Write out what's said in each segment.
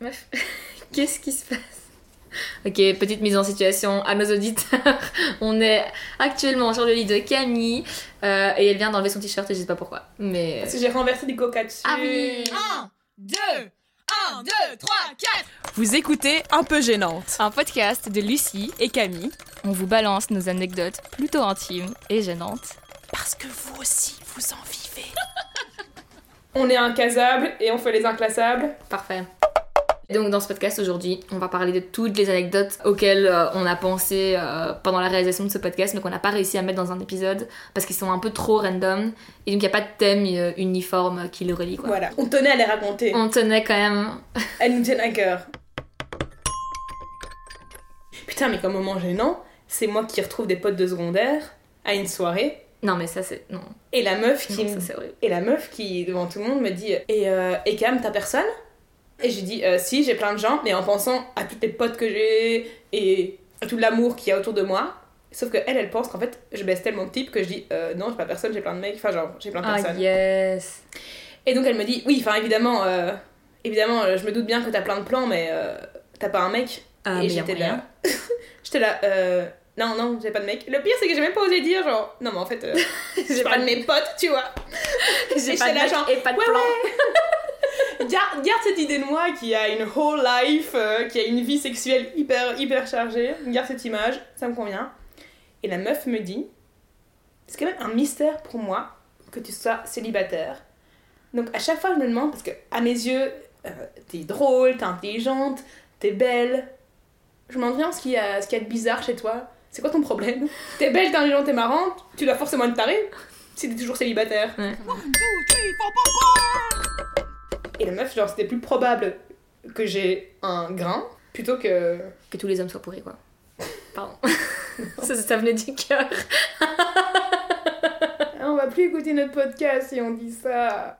Meuf, qu'est-ce qui se passe? Ok, petite mise en situation à nos auditeurs. On est actuellement sur le lit de Camille euh, et elle vient d'enlever son t-shirt et je sais pas pourquoi. Mais. Parce que j'ai renversé des coca dessus. Ah oui 1, 2, 1, 2, 3, 4 Vous écoutez Un peu gênante. Un podcast de Lucie. Et Camille, On vous balance nos anecdotes plutôt intimes et gênantes. parce que vous aussi, vous en vivez. On est incassables et on fait les inclassables. Parfait. Donc dans ce podcast aujourd'hui, on va parler de toutes les anecdotes auxquelles euh, on a pensé euh, pendant la réalisation de ce podcast, mais qu'on n'a pas réussi à mettre dans un épisode parce qu'ils sont un peu trop random et donc il n'y a pas de thème euh, uniforme qui les relie quoi. Voilà. On tenait à les raconter. On tenait quand même. Elles nous tiennent à cœur. Putain, mais comme moment gênant, c'est moi qui retrouve des potes de secondaire à une soirée. Non mais ça c'est non. Et la meuf qui Non, me ça. Et la meuf qui, devant tout le monde, me dit Et, euh, et Cam, t'as personne? Et j'ai dit euh, Si, j'ai plein de gens, mais en pensant à toutes les potes que j'ai et à tout l'amour qu'il y a autour de moi. Sauf que elle, elle pense qu'en fait, je baisse tellement de types que je dis euh, Non, j'ai pas personne, j'ai plein de mecs. Enfin, genre, j'ai plein de Ah personnes. yes. Et donc elle me dit Oui, enfin, évidemment, euh, évidemment, euh, je me doute bien que t'as plein de plans, mais t'as pas un mec. Ah, et j'étais là. j'étais là, non, non, j'ai pas de mec. Le pire, c'est que j'ai même pas osé dire, genre, non, mais en fait, j'ai pas de mes potes, tu vois. J'ai pas de là, mec genre, et pas de ouais, plan. Garde, garde cette idée de moi qui a une whole life, euh, qui a une vie sexuelle hyper, hyper chargée. Garde cette image, ça me convient. Et la meuf me dit C'est quand même un mystère pour moi que tu sois célibataire. Donc à chaque fois, je me demande, parce que à mes yeux, euh, t'es drôle, t'es intelligente, t'es belle. Je me demande bien ce qu'il y, a- ce qu'il y a de bizarre chez toi. C'est quoi ton problème? T'es belle, t'es intelligente, t'es marrante, tu dois forcément être tarée si t'es toujours célibataire. Ouais. Et la meuf, genre, c'était plus probable que j'ai un grain plutôt que. Que tous les hommes soient pourris quoi. Pardon. ça, ça venait du cœur. Ah, on va plus écouter notre podcast si on dit ça.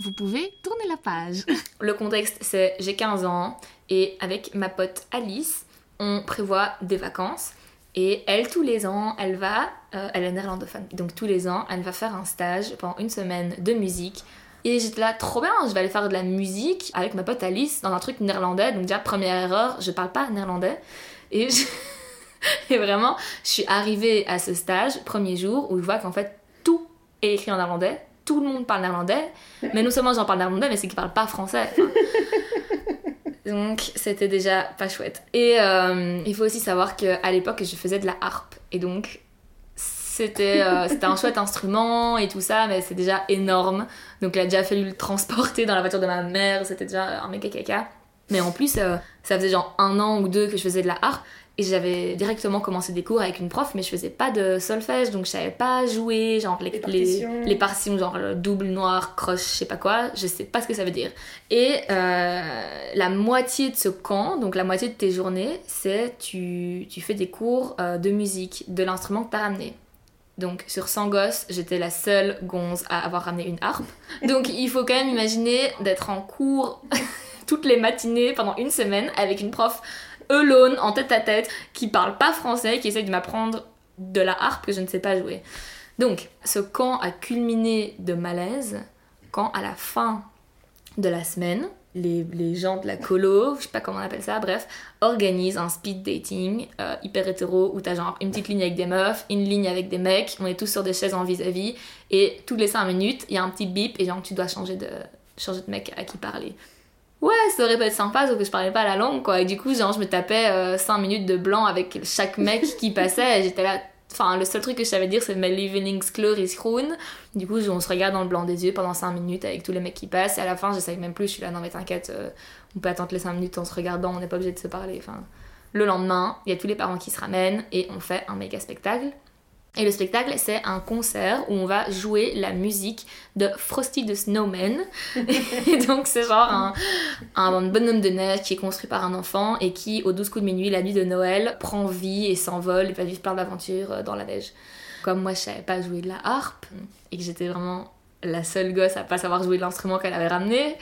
Vous pouvez tourner la page. Le contexte, c'est j'ai 15 ans et avec ma pote Alice, on prévoit des vacances. Et elle, tous les ans, elle va, euh, elle est néerlandophone, donc tous les ans, elle va faire un stage pendant une semaine de musique. Et j'étais là, trop bien, je vais aller faire de la musique avec ma pote Alice dans un truc néerlandais. Donc déjà, première erreur, je parle pas néerlandais. Et, je- et vraiment, je suis arrivée à ce stage, premier jour, où je vois qu'en fait, tout est écrit en néerlandais. Tout le monde parle néerlandais. Mais non seulement j'en parle néerlandais, mais c'est qu'ils parlent pas français. Donc c'était déjà pas chouette. Et euh, il faut aussi savoir qu'à l'époque, je faisais de la harpe. Et donc c'était euh, un chouette instrument et tout ça, mais c'est déjà énorme. Donc il a déjà fallu le transporter dans la voiture de ma mère. C'était déjà un méga caca. Mais en plus, euh, ça faisait genre un an ou deux que je faisais de la harpe. Et j'avais directement commencé des cours avec une prof, mais je faisais pas de solfège, donc je savais pas jouer, genre les, Les partitions. les partitions, genre le double, noir, croche, je sais pas quoi, je sais pas ce que ça veut dire. Et euh, la moitié de ce camp, donc la moitié de tes journées, c'est tu, tu fais des cours euh, de musique, de l'instrument que t'as ramené. Donc sur 100 gosses, j'étais la seule gonze à avoir ramené une harpe. Donc il faut quand même imaginer d'être en cours toutes les matinées pendant une semaine avec une prof alone, en tête à tête, qui parle pas français, qui essaye de m'apprendre de la harpe que je ne sais pas jouer. Donc ce camp a culminé de malaise quand à la fin de la semaine, les, les gens de la colo, je sais pas comment on appelle ça, bref, organisent un speed dating euh, hyper hétéro où t'as genre une petite ligne avec des meufs, une ligne avec des mecs, on est tous sur des chaises en vis-à-vis et toutes les 5 minutes, il y a un petit bip et genre tu dois changer de, changer de mec à qui parler. Ouais, ça aurait pu être sympa, sauf que je parlais pas la langue, quoi. Et du coup, genre, je me tapais 5 minutes de blanc avec chaque mec qui passait, et j'étais là. Enfin, le seul truc que je savais dire, c'est mes Lievelingskleur is groen. Du coup, on se regarde dans le blanc des yeux pendant 5 minutes avec tous les mecs qui passent, et à la fin, je savais même plus, je suis là, non mais t'inquiète, euh, on peut attendre les 5 minutes en se regardant, on n'est pas obligé de se parler. Enfin, le lendemain, il y a tous les parents qui se ramènent, et on fait un méga spectacle. Et le spectacle, c'est un concert où on va jouer la musique de Frosty the Snowman. et donc, c'est genre un, bonhomme de neige qui est construit par un enfant et qui, au 12 coups de minuit, la nuit de Noël, prend vie et s'envole et va vivre plein d'aventures euh, dans la neige. Comme moi, je savais pas jouer de la harpe et que j'étais vraiment la seule gosse à pas savoir jouer de l'instrument qu'elle avait ramené,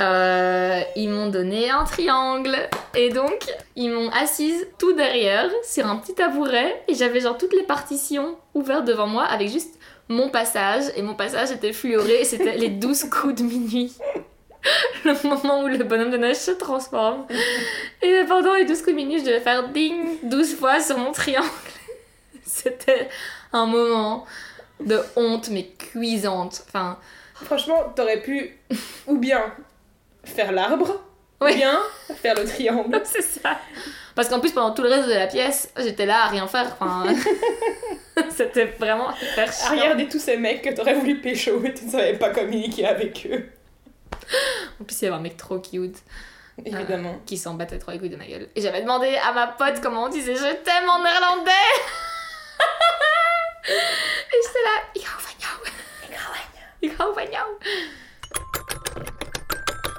euh, ils m'ont donné un triangle. Et donc, ils m'ont assise tout derrière sur un petit tabouret. Et j'avais genre toutes les partitions ouvertes devant moi avec juste mon passage. Et mon passage était fluoré c'était les 12 coups de minuit. le moment où le bonhomme de neige se transforme. Et pendant les 12 coups de minute, je devais faire ding 12 fois sur mon triangle. C'était un moment de honte, mais cuisante. Enfin, Franchement, t'aurais pu ou bien faire l'arbre, Oui. ou bien faire le triangle. c'est ça. Parce qu'en plus, pendant tout le reste de la pièce, j'étais là à rien faire. Enfin, c'était vraiment hyper À regarder tous ces mecs que t'aurais voulu pécho et tu ne savais pas communiquer avec eux. En plus, il y avait un mec trop cute Évidemment. qui s'en battait trop les couilles de ma gueule. Et j'avais demandé à ma pote comment on disait je t'aime en néerlandais. Et j'étais là, ik hou van jou. Ik hou van jou.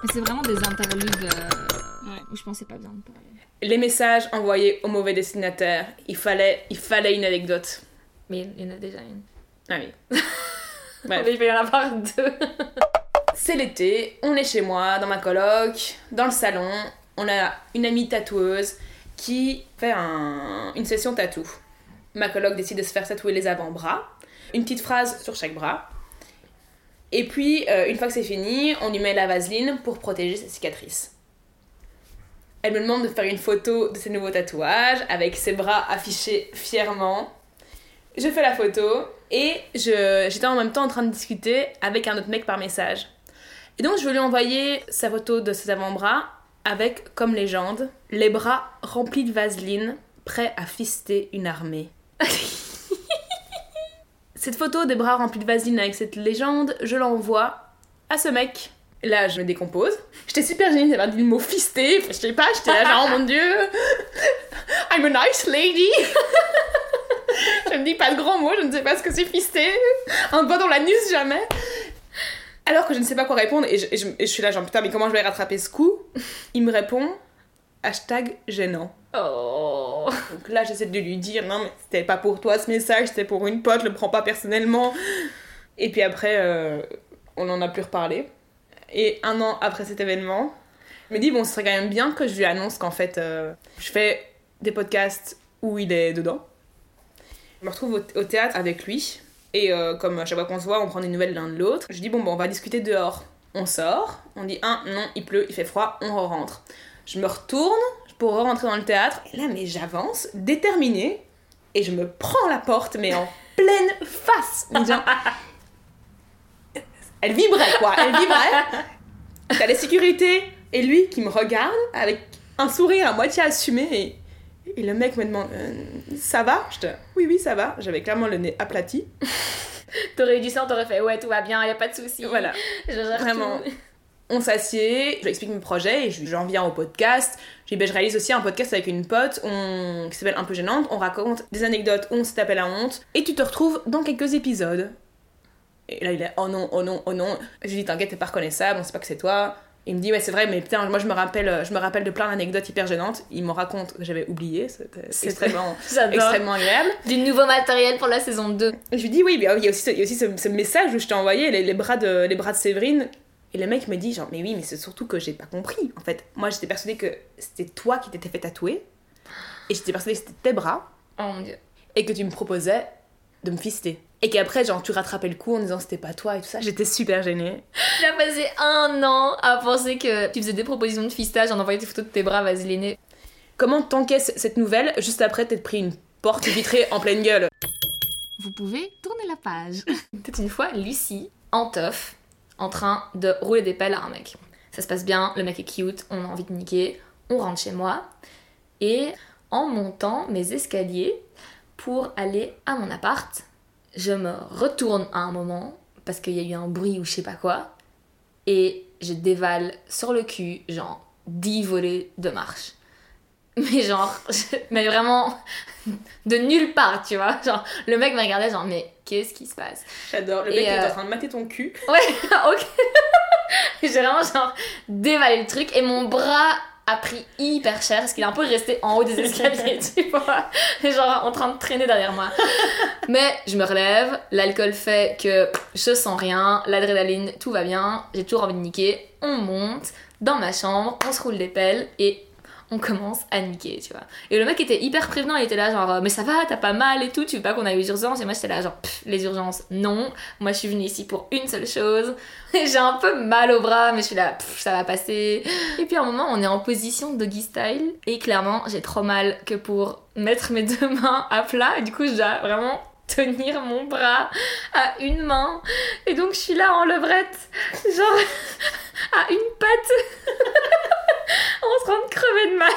Mais c'est vraiment des interludes euh, où je pensais pas bien de parler. Les messages envoyés au mauvais destinataire, il fallait, il fallait une anecdote. Mais il y en a déjà une. Ah oui. Mais il peut y en avoir deux. C'est l'été, on est chez moi, dans ma coloc, dans le salon. On a une amie tatoueuse qui fait un- une session tatou. Ma coloc décide de se faire tatouer les avant-bras. Une petite phrase sur chaque bras. Et puis, euh, une fois que c'est fini, on lui met la vaseline pour protéger ses cicatrices. Elle me demande de faire une photo de ses nouveaux tatouages avec ses bras affichés fièrement. Je fais la photo et j'étais en même temps en train de discuter avec un autre mec par message. Et donc je lui envoyer sa photo de ses avant-bras avec comme légende les bras remplis de vaseline, prêts à fister une armée. cette photo des bras remplis de vaseline avec cette légende, je l'envoie à ce mec. Là, je me décompose. J'étais super gênée d'avoir dit le mot fisté. Je sais pas, j'étais là genre, oh mon dieu, I'm a nice lady. je ne dis pas de grands mots, je ne sais pas ce que c'est fisté. Un doigt dans l'anus, jamais. Alors que je ne sais pas quoi répondre et je, et je- et je suis là genre putain mais comment je vais rattraper ce coup? Il me répond hashtag gênant. Oh. Donc là j'essaie de lui dire non mais c'était pas pour toi ce message, c'était pour une pote, le prends pas personnellement. Et puis après euh, on en a plus reparlé. Et un an après cet événement, je me dis bon ce serait quand même bien que je lui annonce qu'en fait euh, je fais des podcasts où il est dedans. Je me retrouve au, théâtre avec lui. Et euh, comme chaque fois qu'on se voit, on prend des nouvelles l'un de l'autre. Je dis, bon, bon, on va discuter dehors. On sort, on dit, un, non, il pleut, il fait froid, on rentre. Je me retourne pour rentrer dans le théâtre. Et là, mais j'avance, déterminée, et je me prends la porte, mais en pleine face. Genre- Elle vibrait, quoi, elle vibrait. T'as les sécurités, et lui qui me regarde avec un sourire à moitié assumé, et, et le mec me demande, Euh, ça va? J'étais, oui, oui, ça va. J'avais clairement le nez aplati. T'aurais eu du sang, t'aurais fait ouais, tout va bien, y a pas de souci. Voilà. Je Vraiment. tout. On s'assied, je lui explique mes projets et je- j'en viens au podcast. Je dis, ben, je réalise aussi un podcast avec une pote on... qui s'appelle Un peu gênante. On raconte des anecdotes, on se tape à la honte. Et tu te retrouves dans quelques épisodes. Et là, il est oh non, oh non, oh non. Je lui dis, t'inquiète, t'es pas reconnaissable, on sait pas que c'est toi. Il me dit, ouais, c'est vrai, mais putain, moi je me rappelle, je me rappelle de plein d'anecdotes hyper gênantes. Il me raconte que j'avais oublié, c'était C'est- extrêmement, extrêmement agréable. Du nouveau matériel pour la saison 2. Et je lui dis oui, mais il y a aussi, ce- y a aussi ce, ce message où je t'ai envoyé les, les bras de, les bras de Séverine. Et le mec me dit genre, mais oui, mais c'est surtout que j'ai pas compris. En fait, moi j'étais persuadée que c'était toi qui t'étais fait tatouer. Et j'étais persuadée que c'était tes bras. Oh mon dieu. Et que tu me proposais de me fister. Et qu'après, genre, tu rattrapais le coup en disant c'était pas toi et tout ça. J'étais super gênée. A passé un an à penser que tu faisais des propositions de fistage en envoyant des photos de tes bras vaselinés. Comment t'encaisses cette nouvelle? Juste après t'être pris une porte vitrée en pleine gueule Vous pouvez tourner la page. Peut-être une fois, Lucie, en teuf, en train de rouler des pelles à un mec. Ça se passe bien, le mec est cute, on a envie de niquer, on rentre chez moi. Et en montant mes escaliers pour aller à mon appart, je me retourne à un moment parce qu'il y a eu un bruit ou je sais pas quoi. Et je dévale sur le cul, genre 10 volets de marche. Mais genre, mais vraiment de nulle part, tu vois. Genre, le mec me regardait, genre, mais qu'est-ce qui se passe? J'adore. Le mec est euh, en train de mater ton cul. Ouais, ok. J'ai vraiment, genre, dévalé le truc et mon bras a pris hyper cher parce qu'il est un peu resté en haut des escaliers, tu vois. Et genre, en train de traîner derrière moi. Mais je me relève, l'alcool fait que je sens rien, l'adrénaline, tout va bien, j'ai toujours envie de niquer. On monte dans ma chambre, on se roule des pelles et on commence à niquer, tu vois. Et le mec était hyper prévenant, il était là genre, euh, mais ça va, t'as pas mal et tout, tu veux pas qu'on aille aux urgences? Et moi j'étais là genre, les urgences, non. Moi je suis venue ici pour une seule chose. J'ai un peu mal au bras, mais je suis là, ça va passer. Et puis à un moment, on est en position doggy style. Et clairement, j'ai trop mal que pour mettre mes deux mains à plat. Et du coup, dois vraiment tenir mon bras à une main. Et donc je suis là en levrette, genre à une patte. on se rend crever de mal.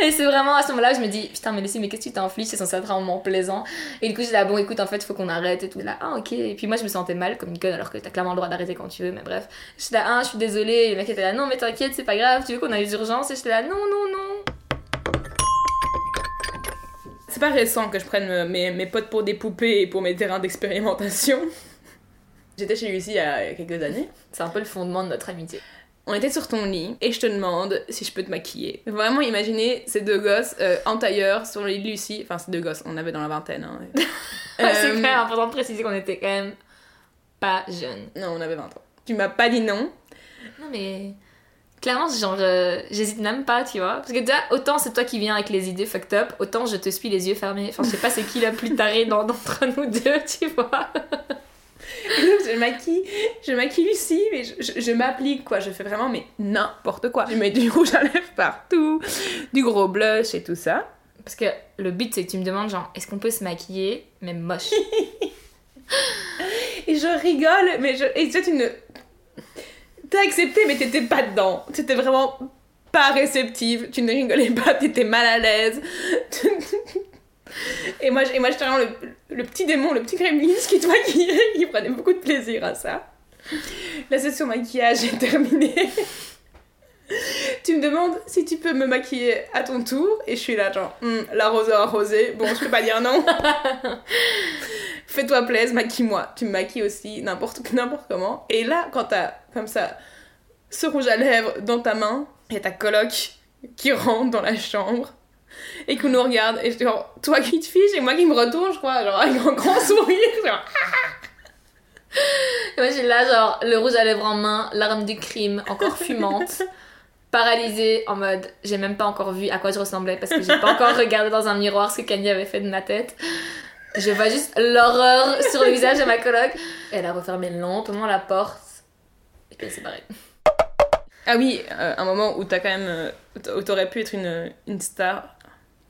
Et c'est vraiment à ce moment-là que je me dis Putain, mais Lucie, mais qu'est-ce que tu t'infliges C'est censé être un moment plaisant. Et du coup, j'ai dit Ah bon, écoute, en fait, il faut qu'on arrête et tout. Là, ah ok. Et puis moi, je me sentais mal comme une conne alors que t'as clairement le droit d'arrêter quand tu veux, mais bref. J'étais là Ah, je suis désolée. Et le mec était là Non, mais t'inquiète, c'est pas grave, tu veux qu'on aille aux urgences? Et j'étais là Non, non, non. C'est pas récent que je prenne me- mes, mes potes pour des poupées et pour mes terrains d'expérimentation. J'étais chez Lucie il y a quelques années. C'est un peu le fondement de notre amitié. On était sur ton lit et je te demande si je peux te maquiller. Vraiment, imaginez ces deux gosses euh, en tailleur sur le lit de Lucie. Enfin, ces deux gosses, on avait dans la vingtaine. Hein. c'est Euh, quand même important de préciser qu'on était quand même pas jeunes. Non, on avait 20 ans. Tu m'as pas dit non. Non, mais. Clairement, genre, euh, j'hésite même pas, tu vois. Parce que déjà, autant c'est toi qui viens avec les idées fucked up, autant je te suis les yeux fermés. Enfin, je sais pas c'est qui la plus tarée d'entre nous deux, tu vois. je maquille, je maquille Lucie, mais je, je- je m'applique quoi. Je fais vraiment mais n'importe quoi. Je mets du rouge à lèvres partout, du gros blush et tout ça. Parce que le but, c'est que tu me demandes, genre, est-ce qu'on peut se maquiller, mais moche? Et je rigole, mais je. Et toi, tu ne. T'as accepté, mais t'étais pas dedans. T'étais vraiment pas réceptive. Tu ne rigolais pas, t'étais mal à l'aise. et moi, et moi j'étais le, le petit démon, le petit gremlin qui te maquillait, qui prenait beaucoup de plaisir à ça. La session maquillage est terminée. tu me demandes si tu peux me maquiller à ton tour, et je suis là, genre, Hmm, l'arroseur arrosé, bon, je peux pas dire non. Fais-toi plaisir, maquille-moi. Tu me maquilles aussi n'importe n'importe comment. Et là, quand t'as comme ça ce rouge à lèvres dans ta main, et ta coloc qui rentre dans la chambre et qui nous regarde, et genre, toi qui te fiches et moi qui me retourne, je crois, genre avec un grand sourire, genre, Et moi, j'ai là, genre, le rouge à lèvres en main, l'arme du crime, encore fumante, paralysée, en mode, j'ai même pas encore vu à quoi je ressemblais parce que j'ai pas encore regardé dans un miroir ce que Kanye avait fait de ma tête. Je vois juste l'horreur sur le visage de ma coloc. Elle a refermé lentement la porte. Et puis elle s'est barrée. Ah oui, euh, un moment où t'as quand même. euh, où t'aurais pu être une, une star.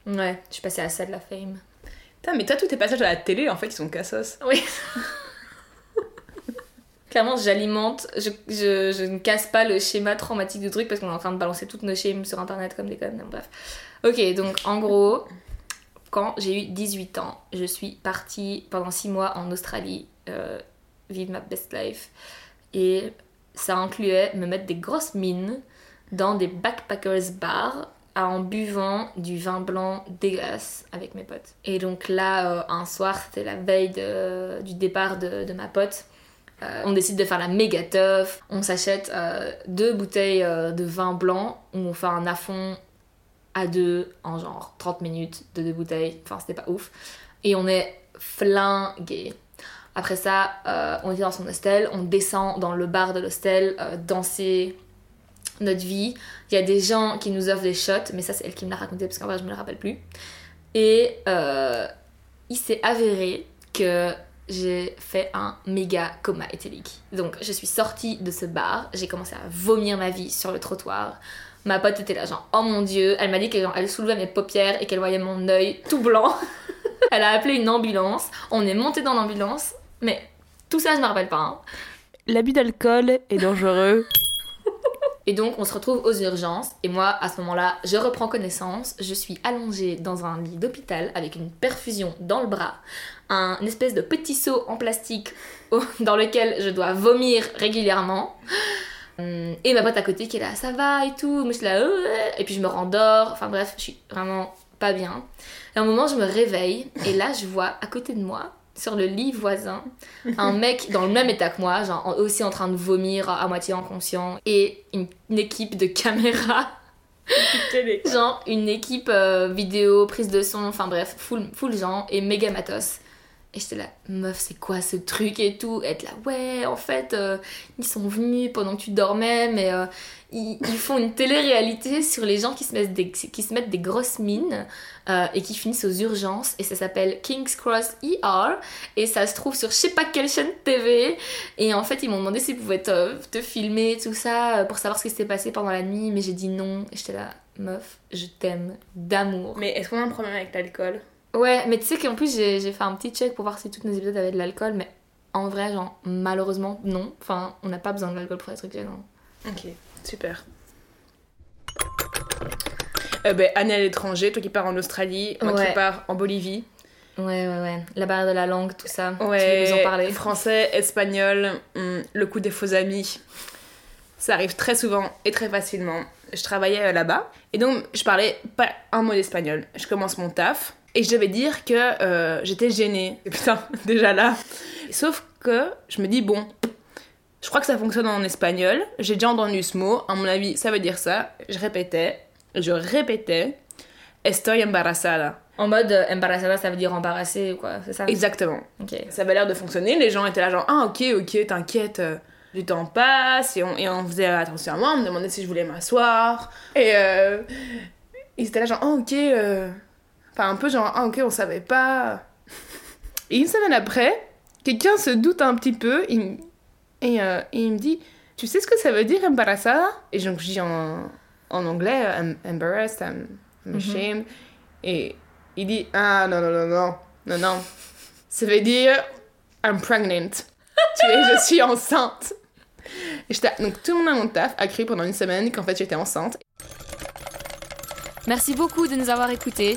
Ouais, je suis passée à ça de la fame. Putain, mais toi, tous tes passages à la télé, en fait, ils sont cassos. Oui. Clairement, j'alimente, je, je, je ne casse pas le schéma traumatique du truc parce qu'on est en train de balancer toutes nos schèmes sur internet comme des connes. Bref. Ok, donc en gros, quand j'ai eu 18 ans, je suis partie pendant 6 mois en Australie euh, vivre ma best life. Et ça incluait me mettre des grosses mines dans des backpackers bars en buvant du vin blanc dégueulasse avec mes potes. Et donc là, euh, un soir, c'était la veille du départ de, ma pote. Euh, on décide de faire la méga teuf. On s'achète euh, deux bouteilles de vin blanc où on fait un affond à deux en genre 30 minutes de deux bouteilles. Enfin, c'était pas ouf. Et on est flingués. Après ça, on était dans son hostel, on descend dans le bar de l'hostel, danser notre vie. Il y a des gens qui nous offrent des shots, mais ça c'est elle qui me l'a raconté parce qu'en vrai je me le rappelle plus. Et euh, il s'est avéré que j'ai fait un méga coma éthylique. Donc je suis sortie de ce bar, j'ai commencé à vomir ma vie sur le trottoir. Ma pote était là genre oh mon dieu, elle m'a dit qu'elle elle soulevait mes paupières et qu'elle voyait mon œil tout blanc. elle a appelé une ambulance, on est monté dans l'ambulance, mais tout ça je me rappelle pas. hein. L'abus d'alcool est dangereux. Et donc on se retrouve aux urgences. Et moi à ce moment-là je reprends connaissance, je suis allongée dans un lit d'hôpital avec une perfusion dans le bras, un espèce de petit seau en plastique dans lequel je dois vomir régulièrement. Hum, Et ma pote à côté qui est là, ça va et tout, suis là, et puis je me rendors, enfin bref, je suis vraiment pas bien. Et à un moment je me réveille. Et là je vois à côté de moi, sur le lit voisin, un mec dans le même état que moi, genre en- aussi en train de vomir à moitié inconscient, et une, une équipe de caméras, genre une équipe euh, vidéo, prise de son, enfin bref, full, full gens et méga matos. Et j'étais là, meuf, c'est quoi ce truc et tout? Être là, ouais, en fait, euh, ils sont venus pendant que tu dormais, mais euh, ils, ils font une télé-réalité sur les gens qui se mettent des, qui se mettent des grosses mines euh, et qui finissent aux urgences. Et ça s'appelle King's Cross ER. Et ça se trouve sur je sais pas quelle chaîne TV. Et en fait, ils m'ont demandé s'ils pouvaient te, te filmer, tout ça, pour savoir ce qui s'était passé pendant la nuit. Mais j'ai dit non. Et j'étais là, meuf, je t'aime d'amour. Mais est-ce qu'on a un problème avec l'alcool? Ouais, mais tu sais qu'en plus, j'ai fait un petit check pour voir si tous nos épisodes avaient de l'alcool, mais en vrai, genre, malheureusement, non. Enfin, on n'a pas besoin de l'alcool pour être gênant. Ok, super. Euh, ben, année à l'étranger, toi qui pars en Australie, moi Ouais. qui pars en Bolivie. Ouais, ouais, ouais. La barrière de la langue, tout ça. Tu veux Ouais, nous en parler? français, espagnol, hum, le coup des faux amis. Ça arrive très souvent et très facilement. Je travaillais euh, là-bas et donc je parlais pas un mot d'espagnol. Je commence mon taf et je devais dire que euh, j'étais gênée. Et putain, déjà là. Sauf que je me dis, bon, je crois que ça fonctionne en espagnol. J'ai déjà entendu ce mot. À mon avis, ça veut dire ça. Je répétais, je répétais, estoy embarazada. En mode euh, embarazada, ça veut dire embarrassé, quoi, c'est ça? Exactement. Ok. Ça avait l'air de fonctionner. Les gens étaient là, genre, ah, ok, ok, t'inquiète. euh, Du temps passe et on, et on faisait attention à moi. On me demandait si je voulais m'asseoir. Et euh, ils étaient là, genre, ah, ok. euh, Enfin, un peu genre, ah, ok, on savait pas. Et une semaine après, quelqu'un se doute un petit peu il et, euh, et il me dit, tu sais ce que ça veut dire embarazada Et donc, je dis en, en anglais, I'm embarrassed, I'm, I'm Mhm. ashamed. Et il dit, ah, non, non, non, non, non, non. Ça veut dire, I'm pregnant. tu sais, je suis enceinte. Et donc tout le monde à mon taf a cru pendant une semaine qu'en fait j'étais enceinte. Merci beaucoup de nous avoir écoutés.